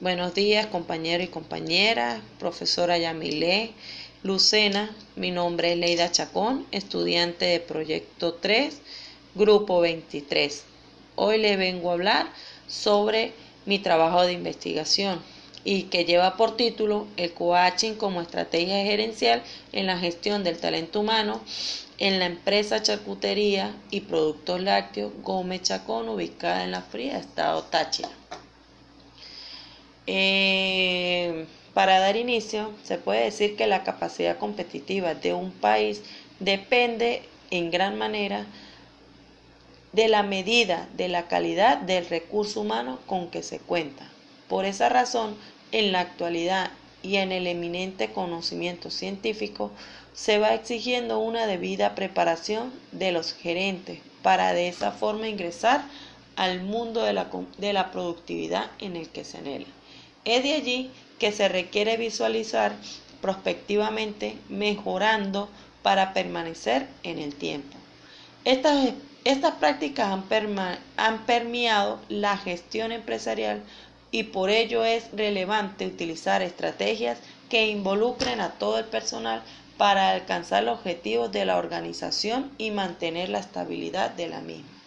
Buenos días, compañeros y compañeras, profesora Yamilé, Lucena, mi nombre es Leida Chacón, estudiante de Proyecto 3, Grupo 23. Hoy le vengo a hablar sobre mi trabajo de investigación y que lleva por título el coaching como estrategia gerencial en la gestión del talento humano en la empresa charcutería y productos lácteos Gómez Chacón ubicada en la fría estado Táchira. Eh, para dar inicio, se puede decir que la capacidad competitiva de un país depende en gran manera de la medida de la calidad del recurso humano con que se cuenta. Por esa razón, en la actualidad y en el eminente conocimiento científico, se va exigiendo una debida preparación de los gerentes para de esa forma ingresar al mundo de la, de la productividad en el que se anhela. Es de allí que se requiere visualizar prospectivamente mejorando para permanecer en el tiempo. Estas, prácticas han, han permeado la gestión empresarial y por ello es relevante utilizar estrategias que involucren a todo el personal para alcanzar los objetivos de la organización y mantener la estabilidad de la misma.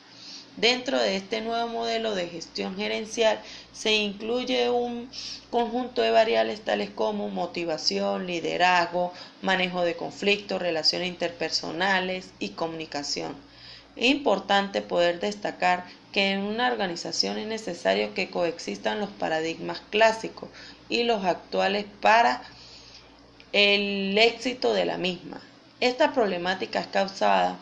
Dentro de este nuevo modelo de gestión gerencial se incluye un conjunto de variables tales como motivación, liderazgo, manejo de conflictos, relaciones interpersonales y comunicación. Es importante poder destacar que en una organización es necesario que coexistan los paradigmas clásicos y los actuales para el éxito de la misma. Esta problemática es causada,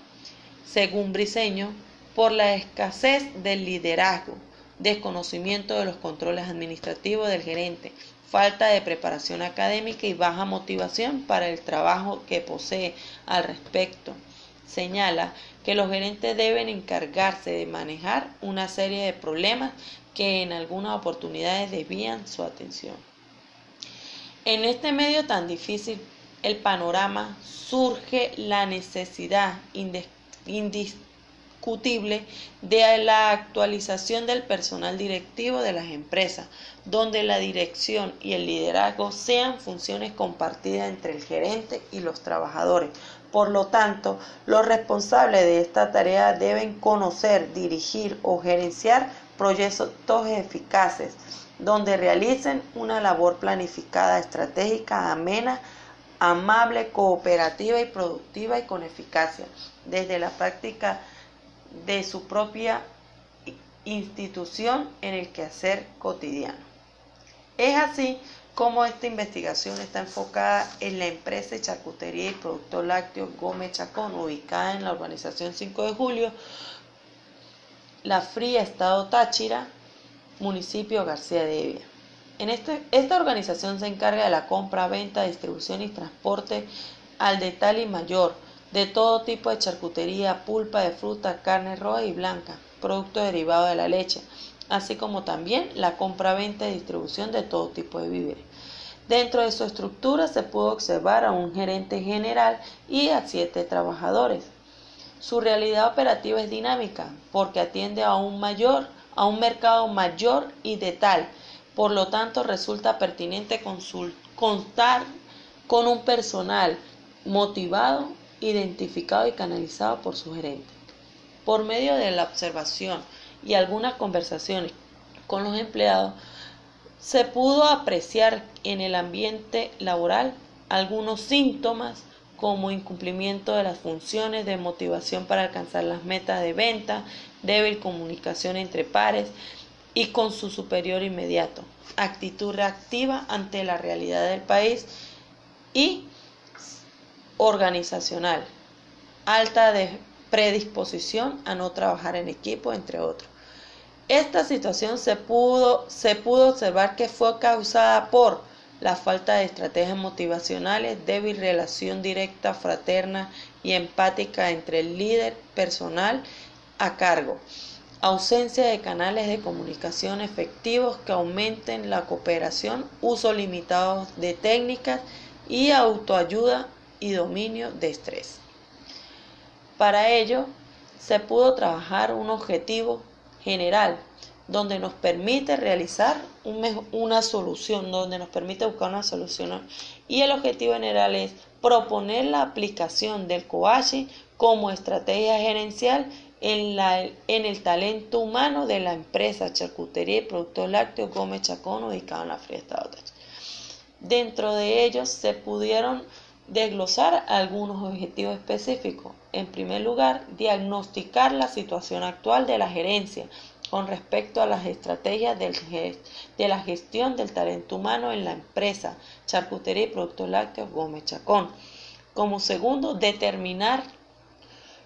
según Briseño, por la escasez del liderazgo, desconocimiento de los controles administrativos del gerente, falta de preparación académica y baja motivación para el trabajo que posee al respecto. Señala que los gerentes deben encargarse de manejar una serie de problemas que en algunas oportunidades desvían su atención. En este medio tan difícil el panorama surge la necesidad indiscutible de la actualización del personal directivo de las empresas, donde la dirección y el liderazgo sean funciones compartidas entre el gerente y los trabajadores. Por lo tanto, los responsables de esta tarea deben conocer, dirigir o gerenciar proyectos eficaces, donde realicen una labor planificada, estratégica, amena, amable, cooperativa y productiva y con eficacia. Desde la práctica de su propia institución en el quehacer cotidiano. Es así como esta investigación está enfocada en la empresa de charcutería y producto lácteo Gómez Chacón, ubicada en la urbanización 5 de Julio, La Fría, Estado Táchira, municipio García de Evia. En este, esta organización se encarga de la compra, venta, distribución y transporte al detalle mayor de todo tipo de charcutería, pulpa de fruta, carne roja y blanca, producto derivado de la leche, así como también la compra, venta y distribución de todo tipo de víveres. Dentro de su estructura se pudo observar a un gerente general y a siete trabajadores. Su realidad operativa es dinámica porque atiende a un mayor, a un mercado mayor y de tal. Por lo tanto, resulta pertinente contar con un personal motivado identificado y canalizado por su gerente. Por medio de la observación y algunas conversaciones con los empleados, se pudo apreciar en el ambiente laboral algunos síntomas como incumplimiento de las funciones de motivación para alcanzar las metas de venta, débil comunicación entre pares y con su superior inmediato, actitud reactiva ante la realidad del país y organizacional, alta de predisposición a no trabajar en equipo, entre otros. Esta situación se pudo, se pudo observar que fue causada por la falta de estrategias motivacionales, débil relación directa, fraterna y empática entre el líder personal a cargo, ausencia de canales de comunicación efectivos que aumenten la cooperación, uso limitado de técnicas y autoayuda y dominio de estrés. Para ello, se pudo trabajar un objetivo general donde nos permite realizar una solución, donde nos permite buscar una solución. Y el objetivo general es proponer la aplicación del coaching como estrategia gerencial en, la, en el talento humano de la empresa Charcutería y Productos Lácteos Gómez Chacón ubicado en la Fría Estado Dentro de ellos se pudieron desglosar algunos objetivos específicos. En primer lugar, diagnosticar la situación actual de la gerencia con respecto a las estrategias de la gestión del talento humano en la empresa Charcutería y Productos Lácteos Gómez Chacón. Como segundo, determinar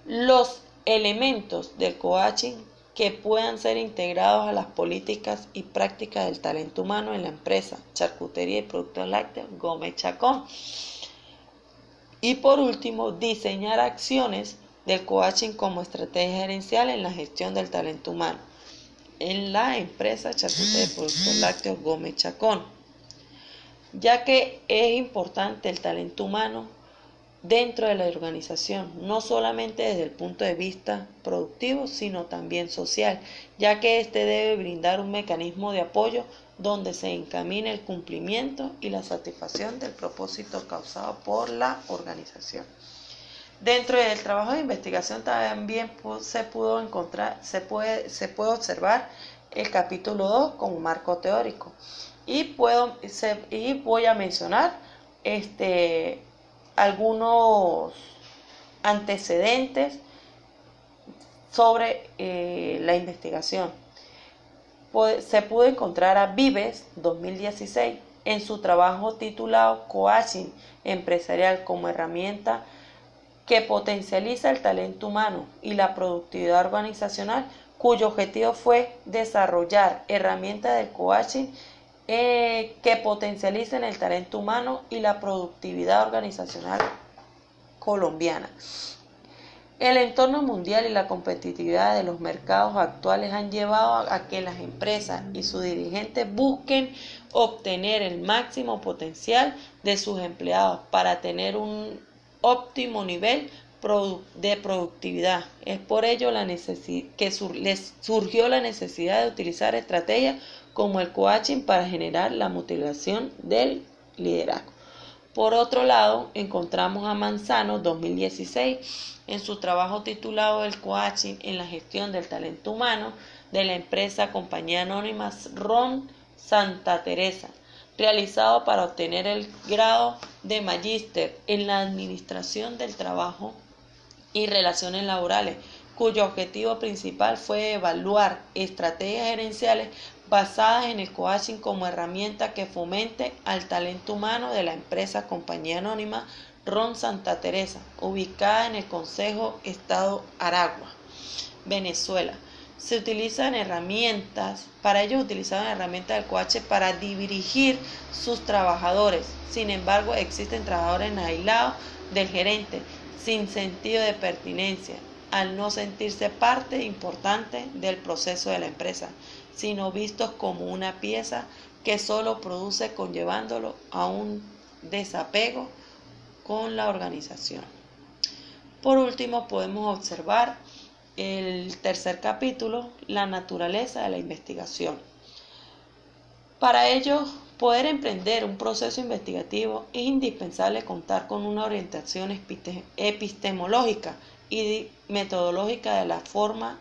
los elementos del coaching que puedan ser integrados a las políticas y prácticas del talento humano en la empresa Charcutería y Productos Lácteos Gómez Chacón. Y por último, diseñar acciones del coaching como estrategia gerencial en la gestión del talento humano. En la empresa Charcutería y Productos Lácteos Gómez Chacón, ya que es importante el talento humano dentro de la organización, no solamente desde el punto de vista productivo, sino también social, ya que éste debe brindar un mecanismo de apoyo donde se encamine el cumplimiento y la satisfacción del propósito causado por la organización. Dentro del trabajo de investigación también se pudo encontrar, se puede, se puede observar el capítulo 2 como marco teórico. Y, puedo, y voy a mencionar este, algunos antecedentes sobre eh, la investigación. Se pudo encontrar a Vives 2016 en su trabajo titulado Coaching Empresarial como herramienta que potencializa el talento humano y la productividad organizacional, cuyo objetivo fue desarrollar herramientas de coaching eh, que potencialicen el talento humano y la productividad organizacional colombiana. El entorno mundial y la competitividad de los mercados actuales han llevado a que las empresas y sus dirigentes busquen obtener el máximo potencial de sus empleados para tener un óptimo nivel de productividad. Es por ello la que les surgió la necesidad de utilizar estrategias como el coaching para generar la motivación del liderazgo. Por otro lado, encontramos a Manzano 2016 en su trabajo titulado El coaching en la gestión del talento humano de la empresa Compañía Anónima Ron Santa Teresa, realizado para obtener el grado de magíster en la administración del trabajo y relaciones laborales, cuyo objetivo principal fue evaluar estrategias gerenciales basadas en el coaching como herramienta que fomente al talento humano de la empresa Compañía Anónima Ron Santa Teresa, ubicada en el Consejo Estado Aragua, Venezuela. Se utilizan herramientas, para ello utilizaban herramientas del coaching para dirigir sus trabajadores. Sin embargo, existen trabajadores aislados del gerente, sin sentido de pertinencia, al no sentirse parte importante del proceso de la empresa sino vistos como una pieza que solo produce conllevándolo a un desapego con la organización. Por último, podemos observar el tercer capítulo, la naturaleza de la investigación. Para ello, poder emprender un proceso investigativo es indispensable contar con una orientación epistemológica y metodológica de la forma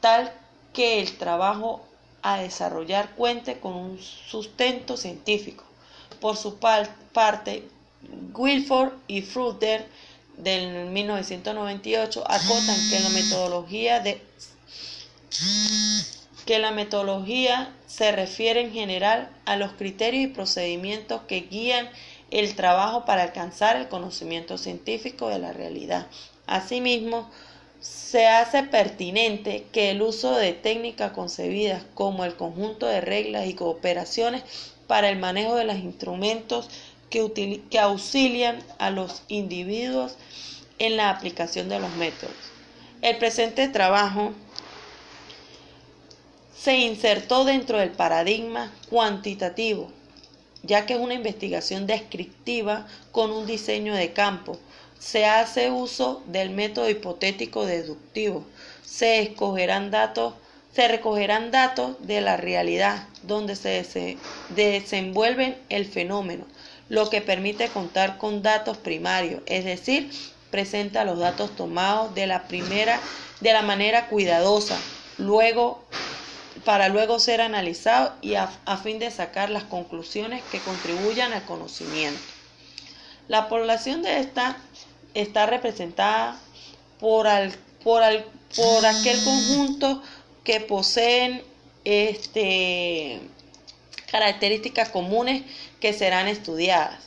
tal que el trabajo a desarrollar cuente con un sustento científico. Por su parte, Wilford y Frutter del 1998 acotan que la metodología de que la metodología se refiere en general a los criterios y procedimientos que guían el trabajo para alcanzar el conocimiento científico de la realidad. Asimismo, se hace pertinente que el uso de técnicas concebidas como el conjunto de reglas y cooperaciones para el manejo de los instrumentos que, que auxilian a los individuos en la aplicación de los métodos. El presente trabajo se insertó dentro del paradigma cuantitativo, ya que es una investigación descriptiva con un diseño de campo, se hace uso del método hipotético deductivo. Se escogerán datos Se recogerán datos de la realidad donde se desenvuelven el fenómeno, lo que permite contar con datos primarios, es decir, presenta los datos tomados de la primera de la manera cuidadosa, luego para luego ser analizados y a, fin de sacar las conclusiones que contribuyan al conocimiento. La población de esta está representada por, por, por aquel conjunto que poseen este, características comunes que serán estudiadas.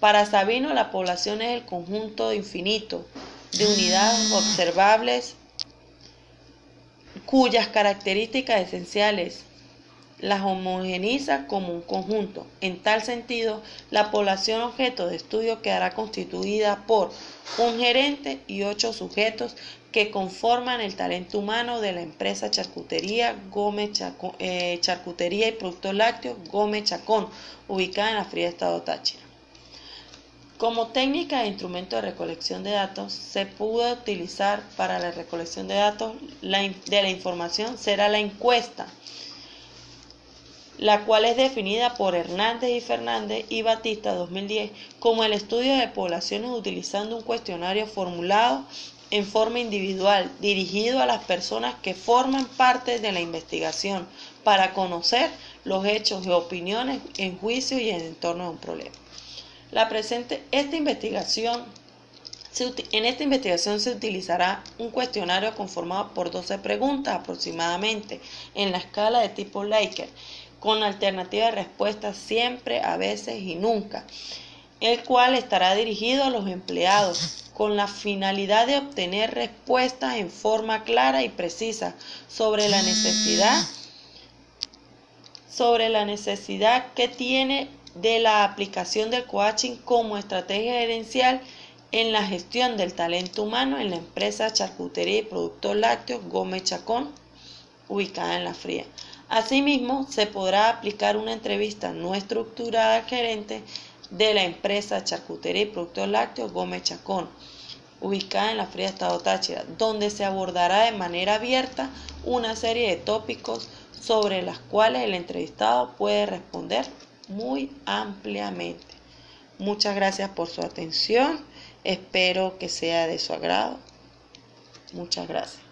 Para Sabino, la población es el conjunto infinito de unidades observables cuyas características esenciales las homogeniza como un conjunto. En tal sentido, la población objeto de estudio quedará constituida por un gerente y ocho sujetos que conforman el talento humano de la empresa Charcutería Gómez eh, Charcutería y Productos Lácteos Gómez Chacón, ubicada en la fría estado Táchira. Como técnica e instrumento de recolección de datos, se pudo utilizar para la recolección de datos de la información será la encuesta, la cual es definida por Hernández y Fernández y Batista 2010 como el estudio de poblaciones utilizando un cuestionario formulado en forma individual dirigido a las personas que forman parte de la investigación para conocer los hechos y opiniones en juicio y en torno a un problema. La presente, esta investigación, en esta investigación se utilizará un cuestionario conformado por 12 preguntas aproximadamente en la escala de tipo Likert, con alternativa de respuesta siempre, a veces y nunca, el cual estará dirigido a los empleados con la finalidad de obtener respuestas en forma clara y precisa sobre la necesidad sobre la necesidad que tiene de la aplicación del coaching como estrategia gerencial en la gestión del talento humano en la empresa Charcutería y Productos Lácteos Gómez Chacón, ubicada en La Fría. Asimismo, se podrá aplicar una entrevista no estructurada al gerente de la empresa Charcutería y Productos Lácteos Gómez Chacón, ubicada en La Fría, Estado Táchira, donde se abordará de manera abierta una serie de tópicos sobre las cuales el entrevistado puede responder muy ampliamente. Muchas gracias por su atención. Espero que sea de su agrado. Muchas gracias.